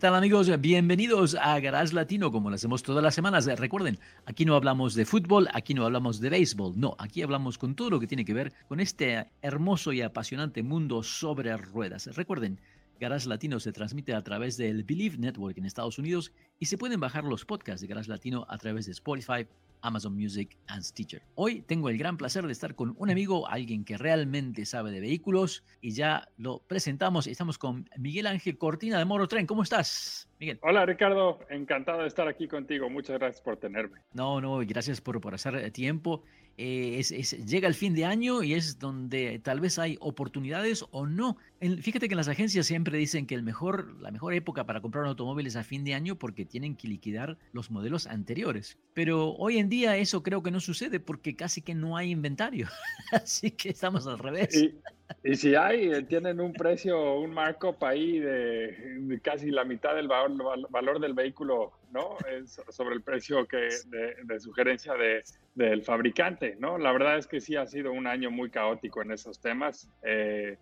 ¿Qué tal amigos? Bienvenidos a Garage Latino, como lo hacemos todas las semanas. Recuerden, aquí no hablamos de fútbol, aquí no hablamos de béisbol, no, aquí hablamos con todo lo que tiene que ver con este hermoso y apasionante mundo sobre ruedas. Recuerden, Garage Latino se transmite a través del Believe Network en Estados Unidos y se pueden bajar los podcasts de Garage Latino a través de Spotify, Amazon Music and Stitcher. Hoy tengo el gran placer de estar con un amigo, alguien que realmente sabe de vehículos y ya lo presentamos. Estamos con Miguel Ángel Cortina de Moro Tren. ¿Cómo estás, Miguel? Hola, Ricardo. Encantado de estar aquí contigo. Muchas gracias por tenerme. No, no, gracias por, por hacer tiempo. Eh, llega el fin de año y es donde tal vez hay oportunidades o no. fíjate que en las agencias siempre dicen que el mejor, la mejor época para comprar un automóvil es a fin de año porque tienen que liquidar los modelos anteriores. Pero hoy en día eso creo que no sucede porque casi que no hay inventario. Así que estamos al revés. Y, si hay, eh, tienen un precio, un markup ahí de, casi la mitad del valor, del vehículo, ¿no? sobre el precio que de, sugerencia de, del fabricante, ¿no? La verdad es que sí ha sido un año muy caótico en esos temas. Eh,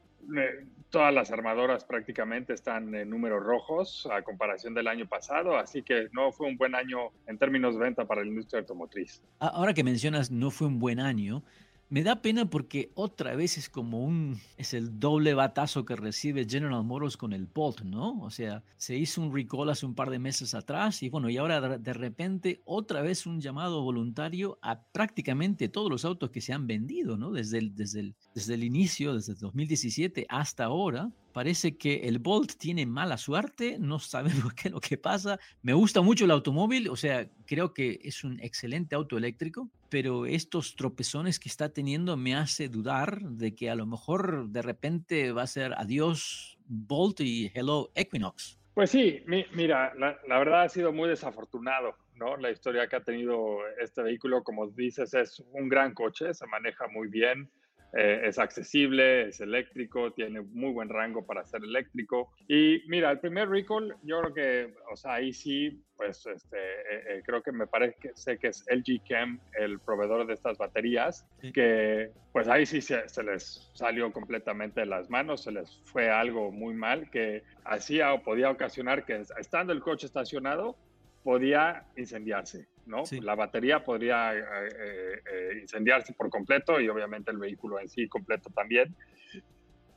todas las armadoras prácticamente están en números rojos a comparación del año pasado, así que no fue un buen año en términos de venta para la industria automotriz. Ahora que mencionas no fue un buen año, me da pena porque otra vez es como un, es el doble batazo que recibe General Motors con el Bolt, ¿no? O sea, se hizo un recall hace un par de meses atrás y bueno, y ahora de repente otra vez un llamado voluntario a prácticamente todos los autos que se han vendido, ¿no? Desde el, desde desde el inicio, desde el 2017 hasta ahora, parece que el Bolt tiene mala suerte, no sabemos qué lo que pasa. Me gusta mucho el automóvil, o sea, creo que es un excelente auto eléctrico, pero estos tropezones que está teniendo me hace dudar de que a lo mejor de repente va a ser adiós Bolt y hello Equinox. Pues sí, mira, la, la verdad ha sido muy desafortunado, ¿no? La historia que ha tenido este vehículo, como dices, es un gran coche, se maneja muy bien, eh, es accesible, es eléctrico, tiene muy buen rango para ser eléctrico. Y mira, el primer recall, yo creo que, o sea, ahí sí, pues este, eh, eh, creo que me parece que sé que es LG Chem, el proveedor de estas baterías, que pues ahí sí se, se, les salió completamente de las manos, se les fue algo muy mal que hacía o podía ocasionar que estando el coche estacionado, podía incendiarse, ¿no? La batería podría eh, eh, eh, incendiarse por completo y obviamente el vehículo en sí completo también.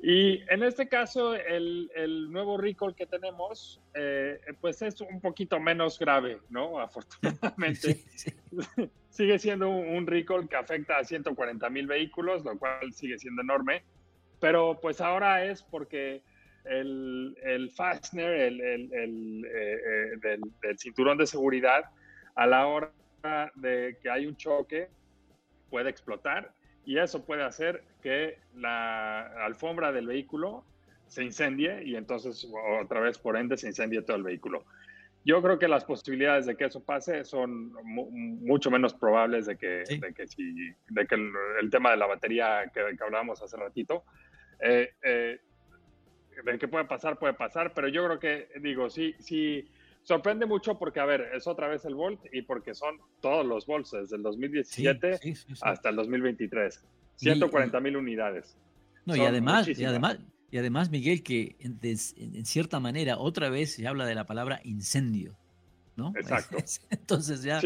Y en este caso, el, el nuevo recall que tenemos, pues es un poquito menos grave, ¿no? Afortunadamente. sigue siendo un, recall que afecta a 140 mil vehículos, lo cual sigue siendo enorme. Pero pues ahora es porque el, el fastener, el, el, el eh, del, cinturón de seguridad, a la hora de que hay un choque, puede explotar y eso puede hacer que la alfombra del vehículo se incendie y entonces otra vez por ende se incendie todo el vehículo. Yo creo que las posibilidades de que eso pase son mucho menos probables de que, de que, si, de que el, tema de la batería que, que hablábamos hace ratito. Eh, eh, de que puede pasar, puede pasar, pero yo creo que, digo, sí, sí, sorprende mucho porque, a ver, es otra vez el Volt y porque son todos los Volts, desde el 2017 hasta el 2023. 140 mil unidades. No, y además, y además, y además, Miguel, que en, cierta manera otra vez se habla de la palabra incendio, ¿no? Exacto. Entonces ya,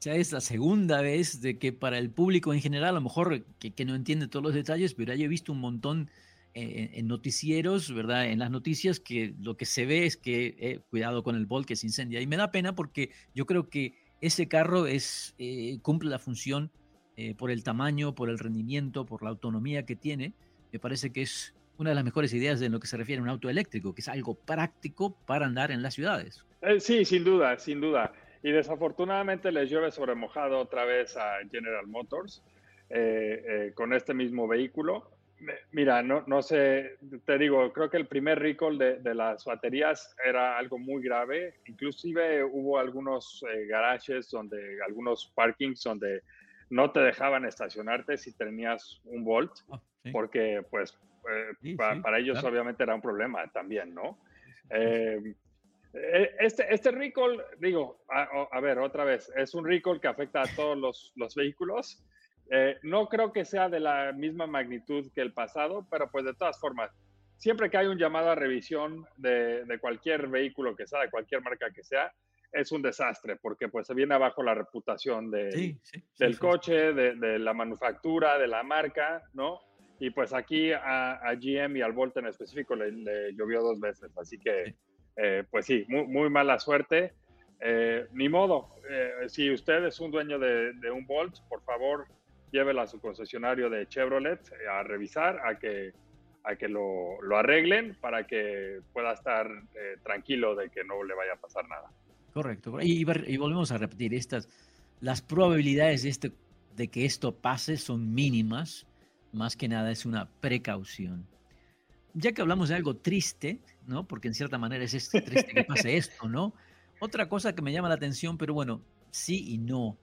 ya es la segunda vez de que para el público en general, a lo mejor que, que no entiende todos los detalles, pero ya he visto un montón en, noticieros, ¿verdad? En las noticias que lo que se ve es que, eh, cuidado con el Bolt que se incendia. Y me da pena porque yo creo que ese carro es, eh, cumple la función eh, por el tamaño, por el rendimiento, por la autonomía que tiene. Me parece que es una de las mejores ideas en lo que se refiere a un auto eléctrico, que es algo práctico para andar en las ciudades. sí, sin duda, sin duda. Y desafortunadamente les llueve sobre mojado otra vez a General Motors con este mismo vehículo Mira, no, no sé, te digo, creo que el primer recall de, las baterías era algo muy grave. Inclusive hubo algunos eh, garages donde, algunos parkings donde no te dejaban estacionarte si tenías un Volt, ah, porque pues eh, para, ellos obviamente era un problema también, ¿no? Eh, este, este recall, digo, a, ver, otra vez, es un recall que afecta a todos los, los vehículos eh, no creo que sea de la misma magnitud que el pasado, pero pues de todas formas, siempre que hay un llamado a revisión de, cualquier vehículo que sea, de cualquier marca que sea, es un desastre porque pues se viene abajo la reputación de, del coche, de, la manufactura, de la marca, ¿no? Y pues aquí a, GM y al Volt en específico le, llovió dos veces, así que eh, pues sí, muy, mala suerte. Eh, ni modo, si usted es un dueño de, un Volt, por favor, llévela a su concesionario de Chevrolet a revisar, a que, a que lo, lo arreglen para que pueda estar eh, tranquilo de que no le vaya a pasar nada. Correcto. Y, y, volvemos a repetir, estas, las probabilidades de, este, de que esto pase son mínimas, más que nada es una precaución. Ya que hablamos de algo triste, ¿no? Porque en cierta manera es triste que pase esto, ¿no? Otra cosa que me llama la atención, pero bueno, sí y no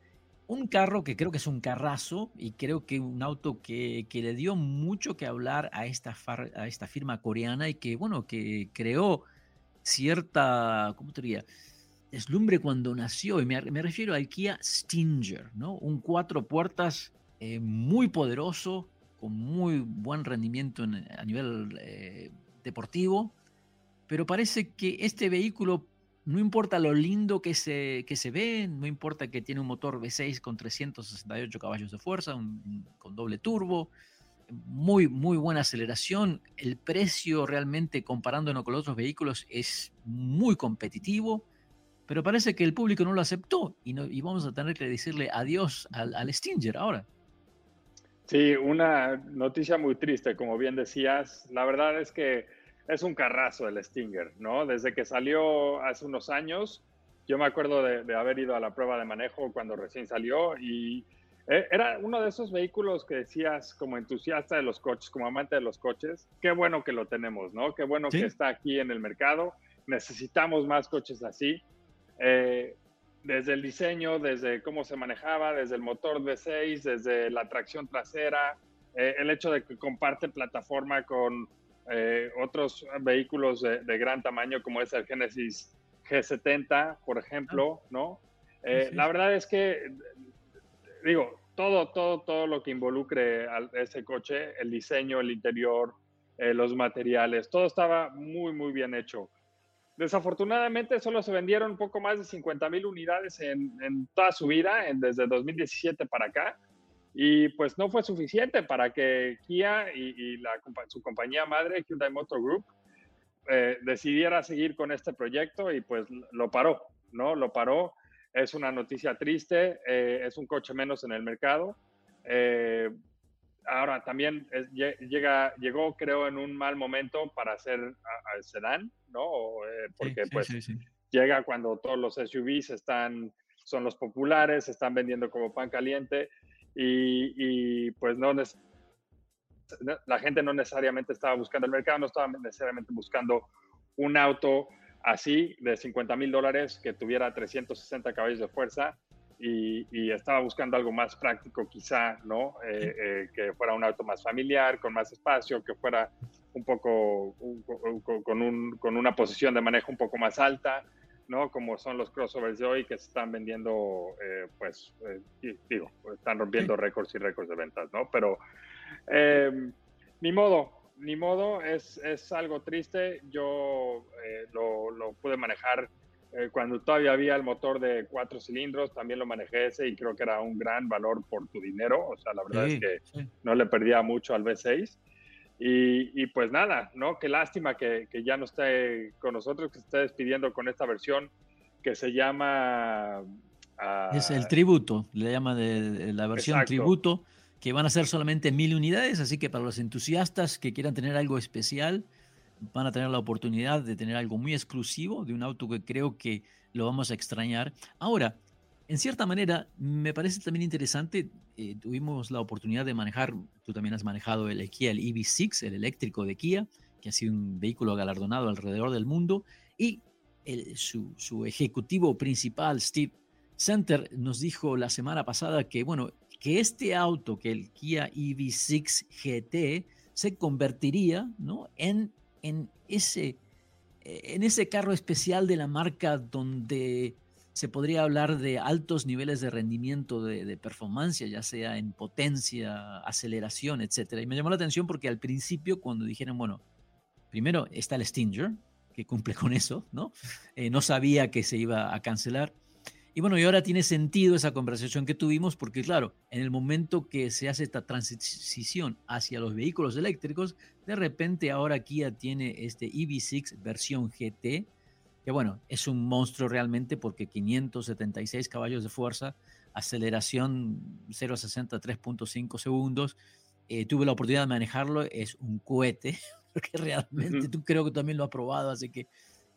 un carro que creo que es un carrazo y creo que un auto que, que le dio mucho que hablar a esta, a esta firma coreana y que, bueno, que creó cierta, ¿cómo te diría? Deslumbre cuando nació. Y me, me refiero al Kia Stinger, ¿no? Un cuatro puertas eh, muy poderoso, con muy buen rendimiento a nivel eh, deportivo. Pero parece que este vehículo no importa lo lindo que se, que se ve, no importa que tiene un motor V6 con 368 caballos de fuerza, con doble turbo, muy, muy buena aceleración. El precio realmente comparándonos con los otros vehículos es muy competitivo, pero parece que el público no lo aceptó y, no, y vamos a tener que decirle adiós al, al Stinger ahora. Sí, una noticia muy triste, como bien decías. La verdad es que es un carrazo el Stinger, ¿no? Desde que salió hace unos años, yo me acuerdo de, haber ido a la prueba de manejo cuando recién salió y eh, era uno de esos vehículos que decías como entusiasta de los coches, como amante de los coches, qué bueno que lo tenemos, ¿no? Qué bueno que está aquí en el mercado, necesitamos más coches así. Eh, desde el diseño, desde cómo se manejaba, desde el motor V6, desde la tracción trasera, eh, el hecho de que comparte plataforma con eh, otros vehículos de, gran tamaño como es el Genesis G70, por ejemplo, ah. ¿no? Eh, la verdad es que, digo, todo, todo, todo lo que involucre a ese coche, el diseño, el interior, eh, los materiales, todo estaba muy, muy bien hecho. Desafortunadamente solo se vendieron un poco más de 50 mil unidades en, en, toda su vida, en, desde 2017 para acá. Y pues no fue suficiente para que Kia y, la, su compañía madre, Hyundai Motor Group, eh, decidiera seguir con este proyecto y pues lo paró, ¿no? Lo paró. Es una noticia triste, eh, es un coche menos en el mercado. Eh, ahora también llega, llegó, creo, en un mal momento para hacer el sedán, ¿no? porque pues llega cuando todos los SUVs están, son los populares, están vendiendo como pan caliente y, pues no la gente no necesariamente estaba buscando el mercado, no estaba necesariamente buscando un auto así de 50 mil dólares que tuviera 360 caballos de fuerza y, estaba buscando algo más práctico quizá, ¿no? Eh, eh, que fuera un auto más familiar, con más espacio, que fuera un poco con, un, con una posición de manejo un poco más alta. ¿No? Como son los crossovers de hoy que se están vendiendo, eh, pues, eh, digo, están rompiendo récords y récords de ventas, ¿no? Pero em, ni modo, ni modo, es, es algo triste. Yo eh, lo, lo, pude manejar cuando todavía había el motor de cuatro cilindros, también lo manejé ese y creo que era un gran valor por tu dinero. O sea, la verdad es que no le perdía mucho al V6. Y, pues nada, ¿no? Qué lástima que, ya no esté con nosotros, que se esté despidiendo con esta versión que se llama... Ah, es el tributo, le llama de, la versión tributo, que van a ser solamente mil unidades, así que para los entusiastas que quieran tener algo especial, van a tener la oportunidad de tener algo muy exclusivo, de un auto que creo que lo vamos a extrañar. Ahora, en cierta manera, me parece también interesante, eh, tuvimos la oportunidad de manejar, tú también has manejado el Kia, el EV6, el eléctrico de Kia, que ha sido un vehículo galardonado alrededor del mundo, y su, su, ejecutivo principal, Steve Center, nos dijo la semana pasada que, bueno, que este auto, que el Kia EV6 GT, se convertiría ¿no? en, en, ese, en ese carro especial de la marca donde se podría hablar de altos niveles de rendimiento de, de performance, ya sea en potencia, aceleración, etc. Y me llamó la atención porque al principio, cuando dijeron, bueno, primero está el Stinger, que cumple con eso, ¿no? Eh, no sabía que se iba a cancelar. Y bueno, y ahora tiene sentido esa conversación que tuvimos porque, claro, en el momento que se hace esta transición hacia los vehículos eléctricos, de repente ahora Kia tiene este EV6 versión GT, que bueno, es un monstruo realmente porque 576 caballos de fuerza, aceleración 0 a 60 3.5 segundos. Eh, tuve la oportunidad de manejarlo, es un cohete, porque realmente tú creo que también lo has probado, así que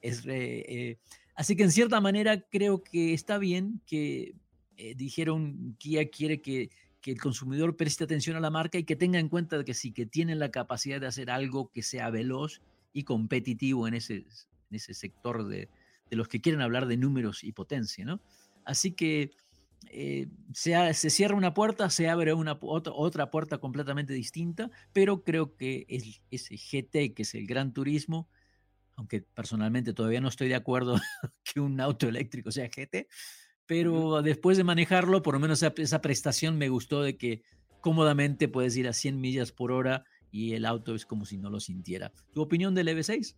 es... Eh, así que en cierta manera creo que está bien que eh, dijeron Kia quiere que, que el consumidor preste atención a la marca y que tenga en cuenta que sí, que tienen la capacidad de hacer algo que sea veloz y competitivo en ese en ese sector de, los que quieren hablar de números y potencia, ¿no? Así que eh, se, se, cierra una puerta, se abre una, otra, otra puerta completamente distinta, pero creo que es, ese GT, que es el Gran Turismo, aunque personalmente todavía no estoy de acuerdo que un auto eléctrico sea GT, pero después de manejarlo, por lo menos esa, esa, prestación me gustó de que cómodamente puedes ir a 100 millas por hora y el auto es como si no lo sintiera. ¿Tu opinión del EV6?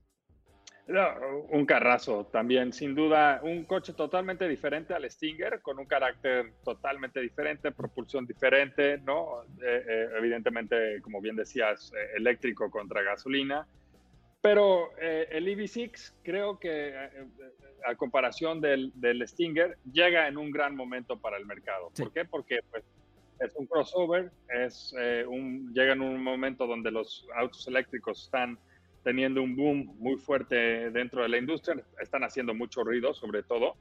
Un carrazo también, sin duda, un coche totalmente diferente al Stinger, con un carácter totalmente diferente, propulsión diferente, ¿no? Eh, eh, evidentemente, como bien decías, eh, eléctrico contra gasolina. Pero el EV6 creo que a comparación del, del, Stinger llega en un gran momento para el mercado. ¿Por qué? Porque pues, es un crossover, es, un, llega en un momento donde los autos eléctricos están teniendo un boom muy fuerte dentro de la industria, están haciendo mucho ruido sobre todo.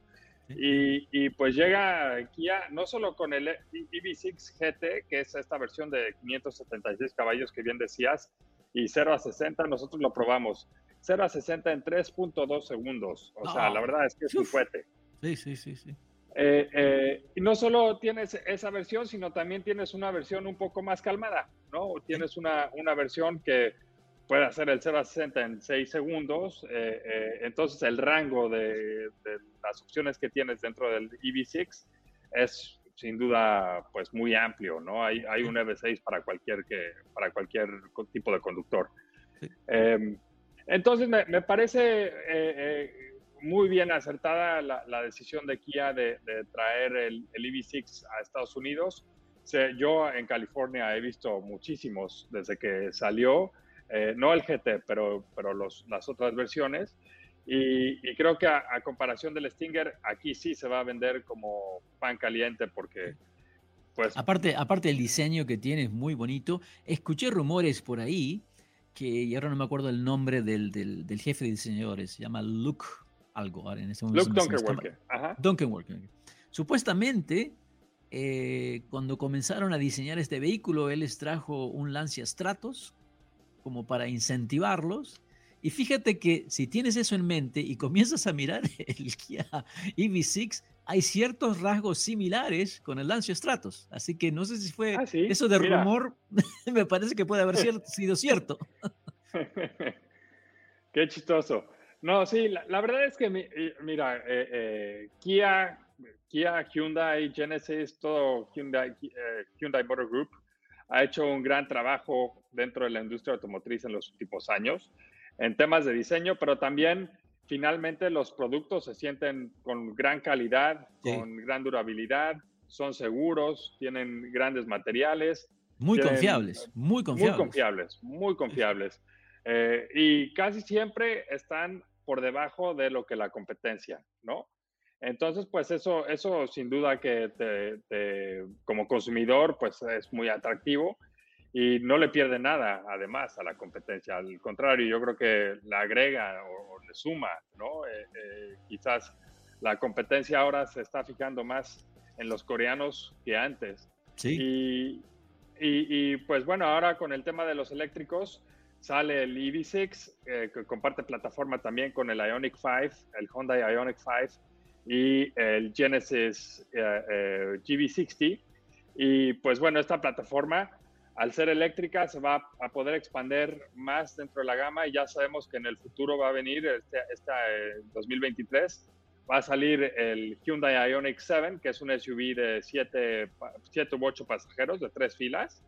Y, y, pues llega Kia no solo con el EV6 GT, que es esta versión de 576 caballos que bien decías, y 0 a 60, nosotros lo probamos. 0 a 60 en 3.2 segundos. O sea, la verdad es que es un fuerte. Sí, sí, sí, sí. Eh, eh, y no solo tienes esa versión, sino también tienes una versión un poco más calmada, ¿no? Tienes una, una versión que puede hacer el 0 a 60 en 6 segundos. Eh, eh, entonces, el rango de, las opciones que tienes dentro del EV6 es sin duda pues muy amplio, ¿no? Hay, hay un EV6 para cualquier, que, para cualquier tipo de conductor. Em, entonces, me, me parece eh, muy bien acertada la, decisión de Kia de, traer el, el, EV6 a Estados Unidos. yo en California he visto muchísimos desde que salió. Eh, no el GT, pero, pero los, las otras versiones. Y, creo que a, comparación del Stinger, aquí sí se va a vender como pan caliente porque... Pues, aparte, aparte el diseño que tiene es muy bonito. Escuché rumores por ahí que, y ahora no me acuerdo el nombre del, del, del jefe de diseñadores, se llama Luke algo. Ahora en ese momento Luke Dunkerworker. Supuestamente, eh, cuando comenzaron a diseñar este vehículo, él les trajo un Lancia Stratos como para incentivarlos. Y fíjate que si tienes eso en mente y comienzas a mirar el Kia EV6, hay ciertos rasgos similares con el Lancia Stratos. Así que no sé si fue ah, eso de rumor, me parece que puede haber sido cierto. Qué chistoso. No, sí, la, verdad es que, mira, eh, eh, Kia, Kia, Hyundai, Genesis, todo Hyundai, eh, Hyundai Motor Group ha hecho un gran trabajo dentro de la industria automotriz en los últimos años en temas de diseño, pero también finalmente los productos se sienten con gran calidad, con gran durabilidad, son seguros, tienen grandes materiales. Muy confiables, muy confiables. Muy confiables, muy confiables. Eh, y casi siempre están por debajo de lo que la competencia, ¿no? Entonces, pues eso, eso sin duda que te, como consumidor, pues es muy atractivo y no le pierde nada, además, a la competencia. Al contrario, yo creo que le agrega o, le suma, ¿no? Eh, eh, quizás la competencia ahora se está fijando más en los coreanos que antes. Sí. Y, pues bueno, ahora con el tema de los eléctricos, sale el EV6, eh, que comparte plataforma también con el Ionic 5, el Honda Ionic 5 y el Genesis eh, eh, GV60. Y pues bueno, esta plataforma, al ser eléctrica, se va a poder expandir más dentro de la gama y ya sabemos que en el futuro va a venir, este, este 2023, va a salir el Hyundai Ioniq 7, que es un SUV de 7 u 8 pasajeros de tres filas.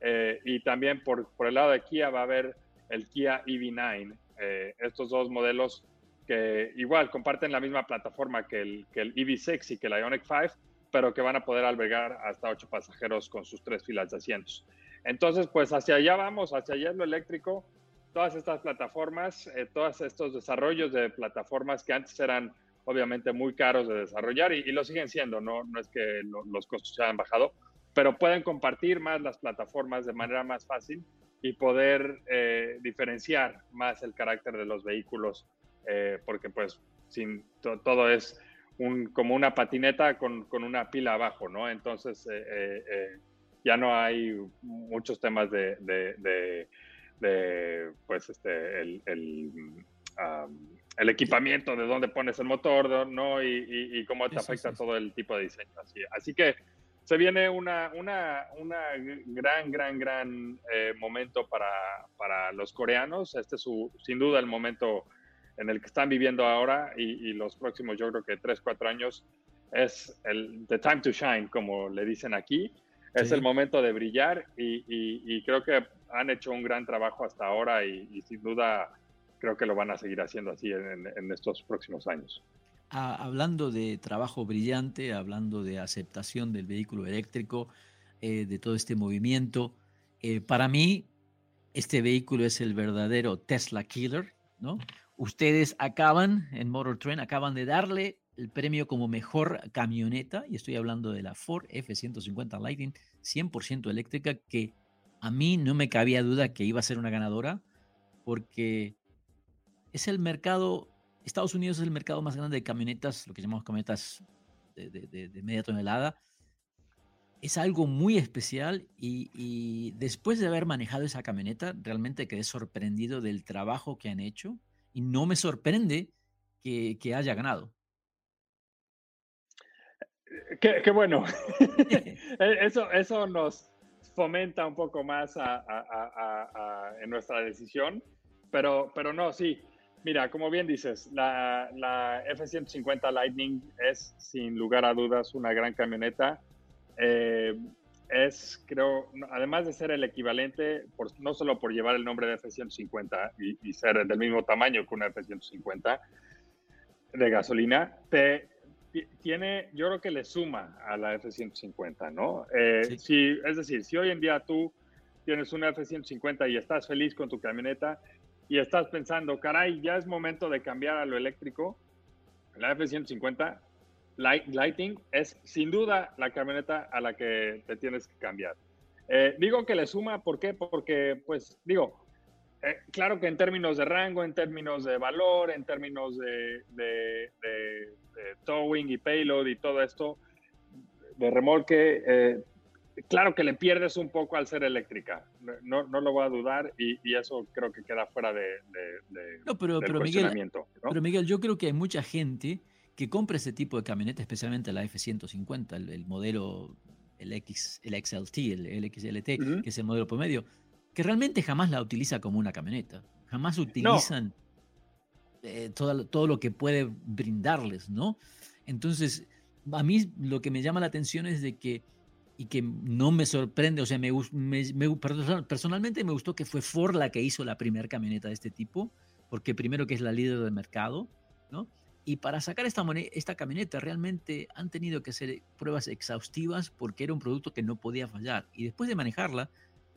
Eh, y también por, por, el lado de Kia va a haber el Kia EV9. Eh, estos dos modelos que igual comparten la misma plataforma que el, que el EV6 y que el Ioniq 5, pero que van a poder albergar hasta 8 pasajeros con sus tres filas de asientos. Entonces, pues hacia allá vamos, hacia allá es lo eléctrico. Todas estas plataformas, eh, todos estos desarrollos de plataformas que antes eran obviamente muy caros de desarrollar y, lo siguen siendo, ¿no? no es que los costos se hayan bajado, pero pueden compartir más las plataformas de manera más fácil y poder eh, diferenciar más el carácter de los vehículos, eh, porque pues sin todo es un, como una patineta con, con, una pila abajo, ¿no? Entonces eh, ya no hay muchos temas de, de, de, pues este, el, el el equipamiento de dónde pones el motor, ¿no? Y, cómo te afecta todo el tipo de diseño. Así, así que se viene una, una, una gran, gran, gran eh, momento para, para, los coreanos. Este es su, sin duda el momento en el que están viviendo ahora y, los próximos, yo creo que tres, cuatro años, es el the time to shine, como le dicen aquí. Es el momento de brillar y, y, creo que han hecho un gran trabajo hasta ahora y sin duda creo que lo van a seguir haciendo así en, estos próximos años. Ah, hablando de trabajo brillante, hablando de aceptación del vehículo eléctrico, eh, de todo este movimiento, eh, para mí este vehículo es el verdadero Tesla Killer, ¿no? Ustedes acaban, en Motor Trend, acaban de darle el premio como mejor camioneta, y estoy hablando de la Ford F-150 Lightning 100% eléctrica, que a mí no me cabía duda que iba a ser una ganadora, porque es el mercado, Estados Unidos es el mercado más grande de camionetas, lo que llamamos camionetas de, media tonelada. Es algo muy especial y, después de haber manejado esa camioneta, realmente quedé sorprendido del trabajo que han hecho y no me sorprende que, haya ganado. Qué, bueno. E, eso, eso nos fomenta un poco más en nuestra decisión, pero, pero no, sí. Mira, como bien dices, la, F-150 Lightning es sin lugar a dudas una gran camioneta. Eh, es, creo, además de ser el equivalente, no solo por llevar el nombre de F-150 y, ser del mismo tamaño que una F-150 de gasolina, te, tiene, yo creo que le suma a la F-150, ¿no? Eh, si, es decir, si hoy en día tú tienes una F-150 y estás feliz con tu camioneta, y estás pensando, caray, ya es momento de cambiar a lo eléctrico, la F-150 Lighting es sin duda la camioneta a la que te tienes que cambiar. Eh, digo que le suma, ¿por qué? Porque, pues, digo, eh, claro que en términos de rango, en términos de valor, en términos de, de, towing y payload y todo esto, de remolque, eh, claro que le pierdes un poco al ser eléctrica, no, no lo voy a dudar y, eso creo que queda fuera de, no, pero, pero Miguel, pero Miguel, yo creo que hay mucha gente que compra ese tipo de camioneta, especialmente la F-150, el, modelo, el, X, el XLT, el, XLT, que es el modelo promedio, que realmente jamás la utiliza como una camioneta, jamás utilizan eh, todo, todo lo que puede brindarles, ¿no? Entonces, a mí lo que me llama la atención es de que y que no me sorprende, o sea, me, me, personalmente me gustó que fue Ford la que hizo la primera camioneta de este tipo, porque primero que es la líder del mercado, ¿no? Y para sacar esta, esta camioneta realmente han tenido que hacer pruebas exhaustivas porque era un producto que no podía fallar. Y después de manejarla,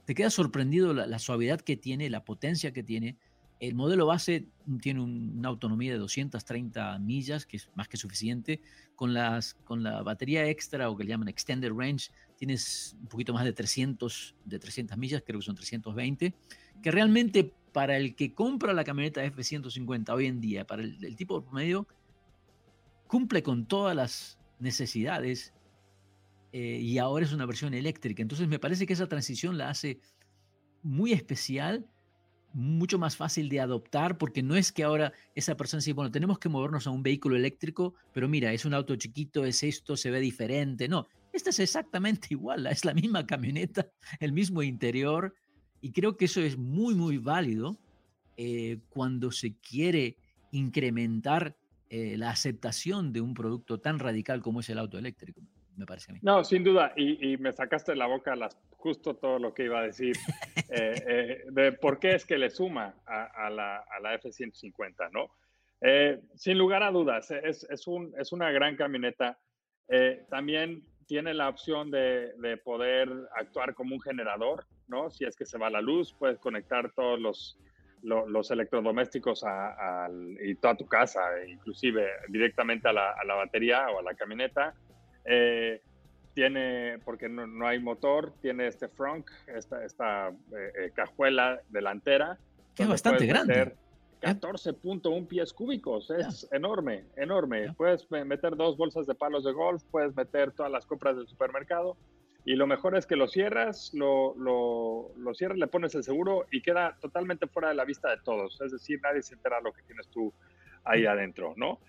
te queda sorprendido la, suavidad que tiene, la potencia que tiene. El modelo base tiene una autonomía de 230 millas, que es más que suficiente. Con, las, con la batería extra o que le llaman Extended Range, tienes un poquito más de 300, de 300 millas, creo que son 320, que realmente para el que compra la camioneta F-150 hoy en día, para el, tipo de promedio, cumple con todas las necesidades eh, y ahora es una versión eléctrica. Entonces me parece que esa transición la hace muy especial, mucho más fácil de adoptar, porque no es que ahora esa persona dice, bueno, tenemos que movernos a un vehículo eléctrico, pero mira, es un auto chiquito, es esto, se ve diferente. No, esta es exactamente igual, es la misma camioneta, el mismo interior, y creo que eso es muy, muy válido eh, cuando se quiere incrementar eh, la aceptación de un producto tan radical como es el auto eléctrico, me parece a mí. No, sin duda, y, me sacaste de la boca las, justo todo lo que iba a decir, eh, de por qué es que le suma a, la, a la, F-150, ¿no? sin lugar a dudas, es, es, un, es una gran camioneta. también tiene la opción de, de, poder actuar como un generador, ¿no? Si es que se va la luz, puedes conectar todos los, los electrodomésticos a, y toda tu casa, inclusive directamente a la, a la batería o a la camioneta. Eh, tiene, porque no, hay motor, tiene este frunk, esta, esta eh, eh, cajuela delantera. Que es bastante grande. 14.1 pies cúbicos, es enorme, enorme. Puedes meter dos bolsas de palos de golf, puedes meter todas las compras del supermercado y lo mejor es que lo cierras, lo, lo, lo, cierras, le pones el seguro y queda totalmente fuera de la vista de todos. Es decir, nadie se entera lo que tienes tú ahí adentro, ¿no?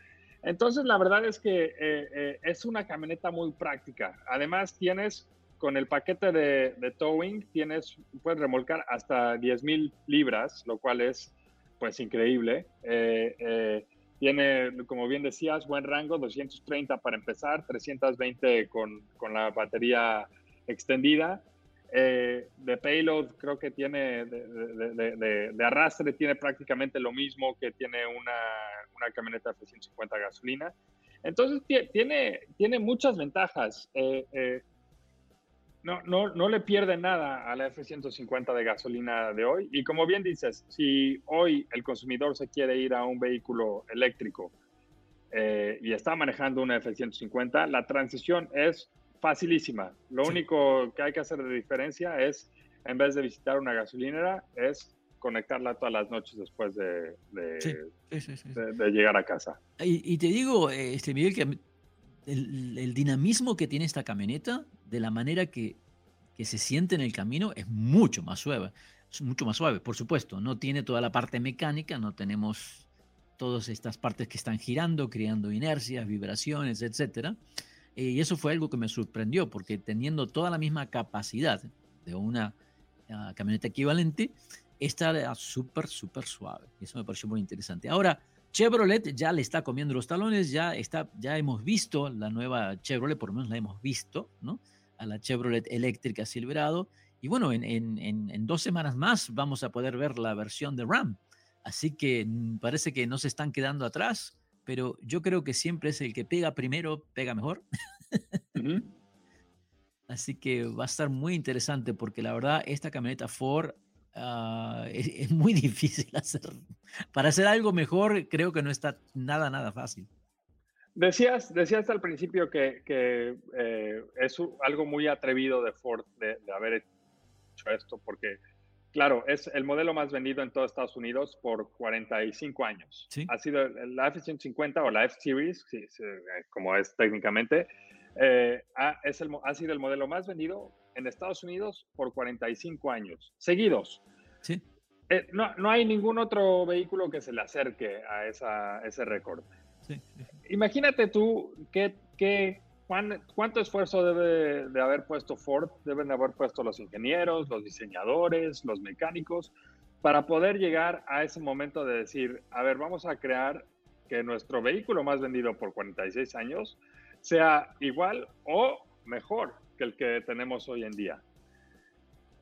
Entonces, la verdad es que eh, eh, es una camioneta muy práctica. Además, tienes con el paquete de, de towing, tienes, puedes remolcar hasta 10.000 libras, lo cual es pues increíble. Eh, eh, tiene, como bien decías, buen rango, 230 para empezar, 320 con, con la batería extendida. Eh, de payload creo que tiene, de, de, arrastre tiene prácticamente lo mismo que tiene una, una camioneta F-150 gasolina. Entonces tiene, tiene muchas ventajas. Eh, no, no, no le pierde nada a la F-150 de gasolina de hoy. Y como bien dices, si hoy el consumidor se quiere ir a un vehículo eléctrico eh, y está manejando una F-150, la transición es facilísima. Lo único que hay que hacer de diferencia es, en vez de visitar una gasolinera, es conectarla todas las noches después de, de, llegar a casa. Y, te digo, este, Miguel, que el, dinamismo que tiene esta camioneta, de la manera que, que se siente en el camino, es mucho más suave. Es mucho más suave, por supuesto. No tiene toda la parte mecánica, no tenemos todas estas partes que están girando, creando inercias, vibraciones, etc. Eh, y eso fue algo que me sorprendió, porque teniendo toda la misma capacidad de una ah, camioneta equivalente, esta era súper, súper suave. Eso me pareció muy interesante. Ahora, Chevrolet ya le está comiendo los talones, ya, está, ya hemos visto la nueva Chevrolet, por lo menos la hemos visto, ¿no? A la Chevrolet eléctrica Silverado. Y bueno, en, en, en, dos semanas más vamos a poder ver la versión de Ram. Así que mm, parece que no se están quedando atrás, pero yo creo que siempre es el que pega primero, pega mejor. Así que va a estar muy interesante porque la verdad esta camioneta Ford Ah, es, muy difícil hacer. Para hacer algo mejor, creo que no está nada, nada fácil. Decías, decías al principio que, que eh, es algo muy atrevido de Ford de, haber hecho esto, porque, claro, es el modelo más vendido en todo Estados Unidos por 45 años. Ha sido la F-150 o la F-Series, como es técnicamente, eh, ha, es el, ha sido el modelo más vendido en Estados Unidos por 45 años seguidos. Sí. Eh, no, no, hay ningún otro vehículo que se le acerque a esa, ese récord. Sí, Imagínate tú qué, qué, cuánto esfuerzo debe de haber puesto Ford, deben de haber puesto los ingenieros, los diseñadores, los mecánicos, para poder llegar a ese momento de decir, a ver, vamos a crear que nuestro vehículo más vendido por 46 años sea igual o mejor que el que tenemos hoy en día.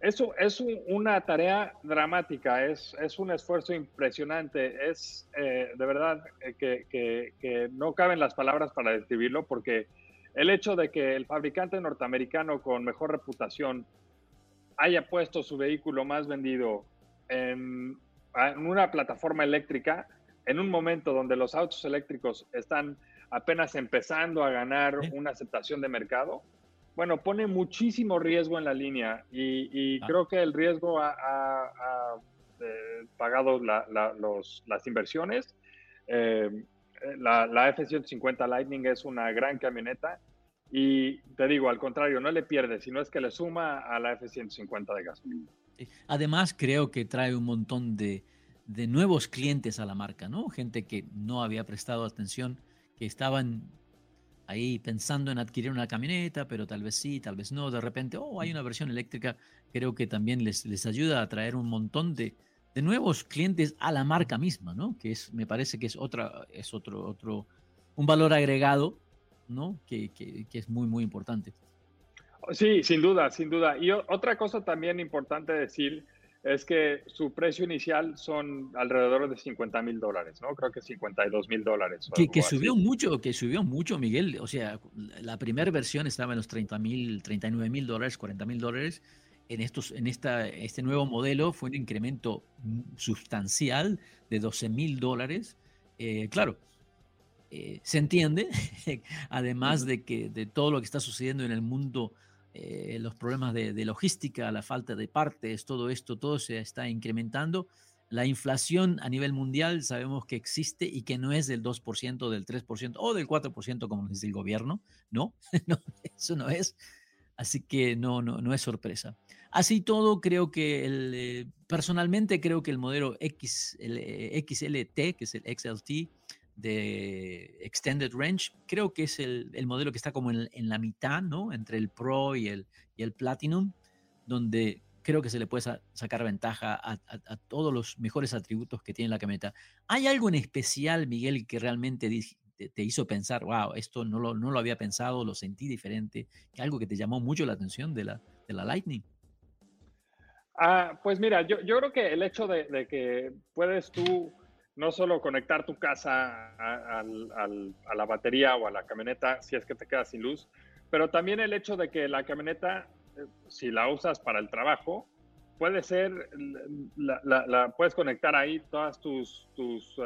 Eso es una tarea dramática, es, es, un esfuerzo impresionante, es eh, de verdad eh, que, que, no caben las palabras para describirlo porque el hecho de que el fabricante norteamericano con mejor reputación haya puesto su vehículo más vendido en, en una plataforma eléctrica, en un momento donde los autos eléctricos están apenas empezando a ganar una aceptación de mercado, bueno, pone muchísimo riesgo en la línea y, ah. creo que el riesgo ha, eh, pagado las inversiones. Eh, la, F-150 Lightning es una gran camioneta Y te digo, al contrario, no le pierde, sino es que le suma a la F-150 de gasolina. Además, creo que trae un montón de, de nuevos clientes a la marca, ¿no? Gente que no había prestado atención, que estaban ahí pensando en adquirir una camioneta, pero tal vez sí, tal vez no. De repente, oh, hay una versión eléctrica. Creo que también les, les ayuda a traer un montón de, de nuevos clientes a la marca misma, ¿no? Que es, me parece que es otra, es otro, otro, un valor agregado, ¿no? Que, que es muy, muy importante. Sí, sin duda, sin duda. Y otra cosa también importante decir es que su precio inicial son alrededor de 50 mil dólares, ¿no? Creo que 52 mil dólares. Que, que subió mucho, que subió mucho, Miguel. O sea, la primera versión estaba en los 30 mil, 39 mil dólares, 40 mil dólares. En, estos, en esta, este nuevo modelo fue un incremento sustancial de 12 mil dólares. Eh, claro, eh, se entiende, además de que de todo lo que está sucediendo en el mundo eh, los problemas de, logística, la falta de partes, todo esto, todo se está incrementando. La inflación a nivel mundial sabemos que existe y que no es del 2%, del 3% o del 4% como dice el gobierno. No, no eso no es. Así que no, no, no es sorpresa. Así todo, creo que el, eh, personalmente creo que el modelo X, el, eh, XLT, que es el XLT, de Extended Range, creo que es el, el modelo que está como en, en, la mitad, ¿no? Entre el Pro y el, y el Platinum, donde creo que se le puede sacar ventaja a, todos los mejores atributos que tiene la camioneta. ¿Hay algo en especial, Miguel, que realmente te, te, hizo pensar, wow, esto no lo, no lo había pensado, lo sentí diferente, que algo que te llamó mucho la atención de la, de la Lightning? Ah, pues mira, yo, yo creo que el hecho de, de que puedes tú no solo conectar tu casa a, a, a, la batería o a la camioneta si es que te quedas sin luz, pero también el hecho de que la camioneta, eh, si la usas para el trabajo, puede ser, la, la, la puedes conectar ahí todas tus, tus uh,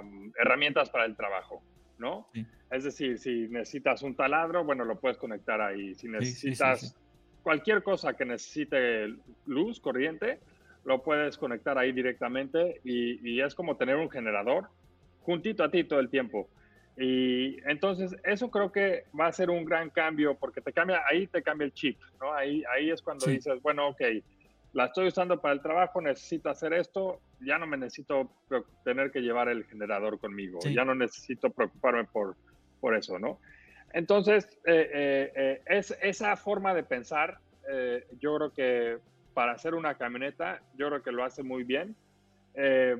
um, herramientas para el trabajo, ¿no? Sí. Es decir, si necesitas un taladro, bueno, lo puedes conectar ahí. Si necesitas sí, sí, cualquier cosa que necesite luz, corriente, lo puedes conectar ahí directamente y, y, es como tener un generador juntito a ti todo el tiempo. Y entonces eso creo que va a ser un gran cambio porque te cambia, ahí te cambia el chip, ¿no? Ahí, ahí es cuando sí. dices, bueno, ok, la estoy usando para el trabajo, necesito hacer esto, ya no me necesito tener que llevar el generador conmigo, sí. ya no necesito preocuparme por, por eso, ¿no? Entonces, eh, eh, eh, es, esa forma de pensar, yo creo que para hacer una camioneta, yo creo que lo hace muy bien. Eh,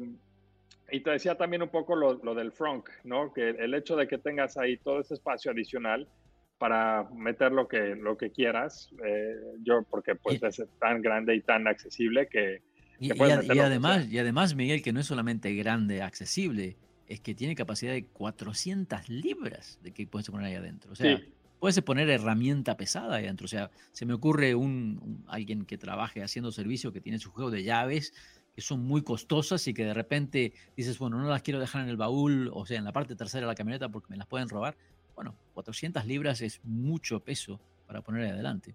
y te decía también un poco lo, lo, del frunk, ¿no? Que el hecho de que tengas ahí todo ese espacio adicional para meter lo que, lo que quieras, eh, yo porque pues y, es tan grande y tan accesible que... Y, que puedes y, y además, y además, Miguel, que no es solamente grande, accesible, es que tiene capacidad de 400 libras de que puedes poner ahí adentro. O sea, sí puedes poner herramienta pesada ahí adentro. O sea, se me ocurre un, alguien que trabaje haciendo servicio que tiene su juego de llaves que son muy costosas y que de repente dices, bueno, no las quiero dejar en el baúl, o sea, en la parte trasera de la camioneta porque me las pueden robar. Bueno, 400 libras es mucho peso para poner adelante.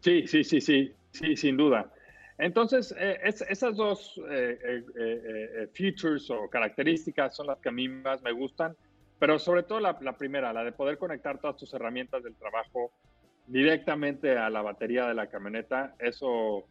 Sí, sí, sí, sí, sí, sin duda. Entonces, eh, es, esas dos eh, eh, eh, features o características son las que a mí más me gustan. Pero sobre todo la, la, primera, la de poder conectar todas tus herramientas del trabajo directamente a la batería de la camioneta, eso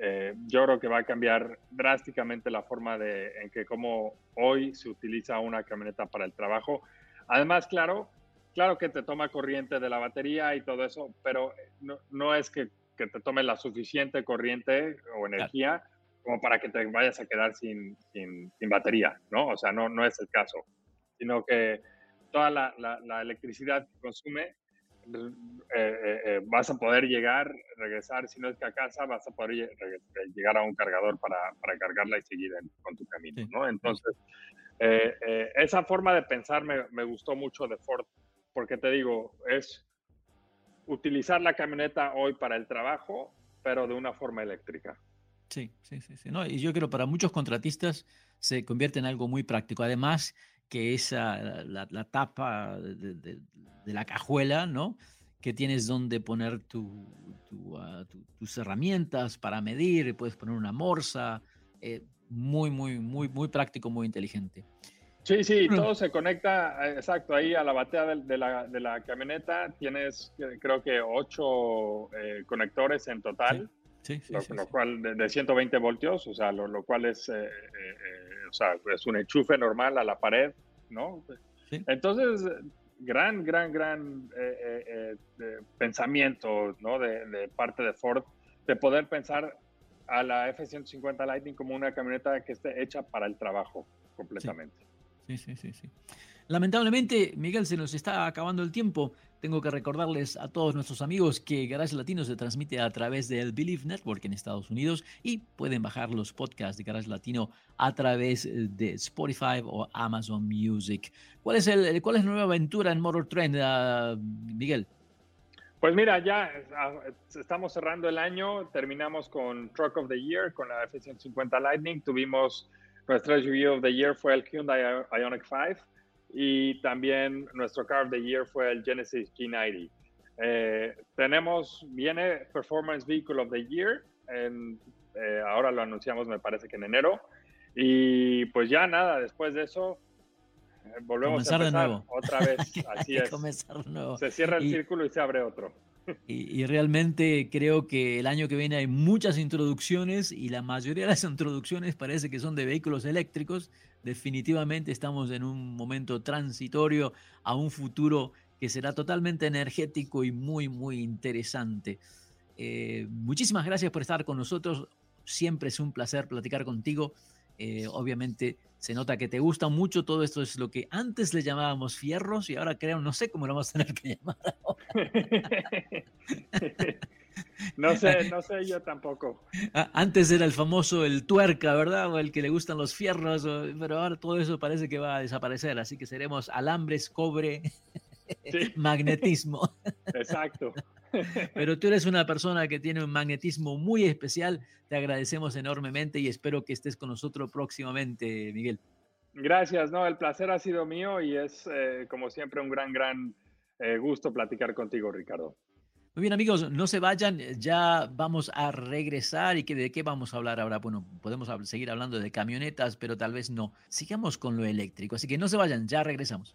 eh, yo creo que va a cambiar drásticamente la forma de, en que como hoy se utiliza una camioneta para el trabajo. Además, claro, claro que te toma corriente de la batería y todo eso, pero no, no es que, que, te tome la suficiente corriente o energía claro. como para que te vayas a quedar sin, sin, sin batería, ¿no? O sea, no, no es el caso sino que toda la, la, la electricidad que consume eh, eh, eh, vas a poder llegar, regresar, si no es que a casa, vas a poder llegar a un cargador para, para cargarla y seguir en, con tu camino, sí. ¿no? Entonces, eh, eh, esa forma de pensar me, me, gustó mucho de Ford, porque te digo, es utilizar la camioneta hoy para el trabajo, pero de una forma eléctrica. Sí, sí, sí. sí. No, y yo creo que para muchos contratistas se convierte en algo muy práctico. Además, que esa, la, la tapa de, de, de, la cajuela, ¿no? Que tienes donde poner tu, tu, uh, tu, tus herramientas para medir, puedes poner una morsa, eh, muy, muy, muy, muy práctico, muy inteligente. Sí, sí, todo se conecta, eh, exacto, ahí a la batea de, la, de la, camioneta tienes creo que ocho eh, conectores en total, sí, sí, lo, cual de, 120 voltios, o sea, lo, cual es, eh, o sea, es un enchufe normal a la pared, ¿no? Entonces, gran, gran, gran pensamiento, ¿no? De, de parte de Ford, de poder pensar a la F-150 Lightning como una camioneta que esté hecha para el trabajo completamente. Sí, sí, sí, sí. Lamentablemente, Miguel, se nos está acabando el tiempo. Tengo que recordarles a todos nuestros amigos que Garage Latino se transmite a través del Believe Network en Estados Unidos y pueden bajar los podcasts de Garage Latino a través de Spotify o Amazon Music. ¿Cuál es, el, cuál es la nueva aventura en Motor Trend, uh, Miguel? Pues mira, ya ah, estamos cerrando el año, terminamos con Truck of the Year, con la F-150 Lightning, tuvimos nuestro SUV of the Year fue el Hyundai Ioniq 5 y también nuestro Car of the Year fue el Genesis G90. Eh, tenemos, viene Performance Vehicle of the Year, en, eh, ahora lo anunciamos me parece que en enero. Y pues ya nada, después de eso eh, volvemos a empezar de nuevo. otra vez. Así es. Se cierra el círculo y se abre otro. Y, realmente creo que el año que viene hay muchas introducciones y la mayoría de las introducciones parece que son de vehículos eléctricos. Definitivamente estamos en un momento transitorio a un futuro que será totalmente energético y muy, muy interesante. Eh, muchísimas gracias por estar con nosotros. Siempre es un placer platicar contigo. Eh, obviamente se nota que te gusta mucho todo esto, es lo que antes le llamábamos fierros y ahora creo, no sé cómo lo vamos a tener que llamar no sé, no sé yo tampoco. Antes era el famoso el tuerca, ¿verdad? O el que le gustan los fierros, pero ahora todo eso parece que va a desaparecer, así que seremos alambres, cobre, magnetismo. Exacto. Pero tú eres una persona que tiene un magnetismo muy especial. Te agradecemos enormemente y espero que estés con nosotros próximamente, Miguel. Gracias, no, el placer ha sido mío y es eh, como siempre un gran, gran eh, gusto platicar contigo, Ricardo. Muy bien, amigos, no se vayan, ya vamos a regresar y que de qué vamos a hablar ahora. Bueno, podemos seguir hablando de camionetas, pero tal vez no. Sigamos con lo eléctrico, así que no se vayan, ya regresamos.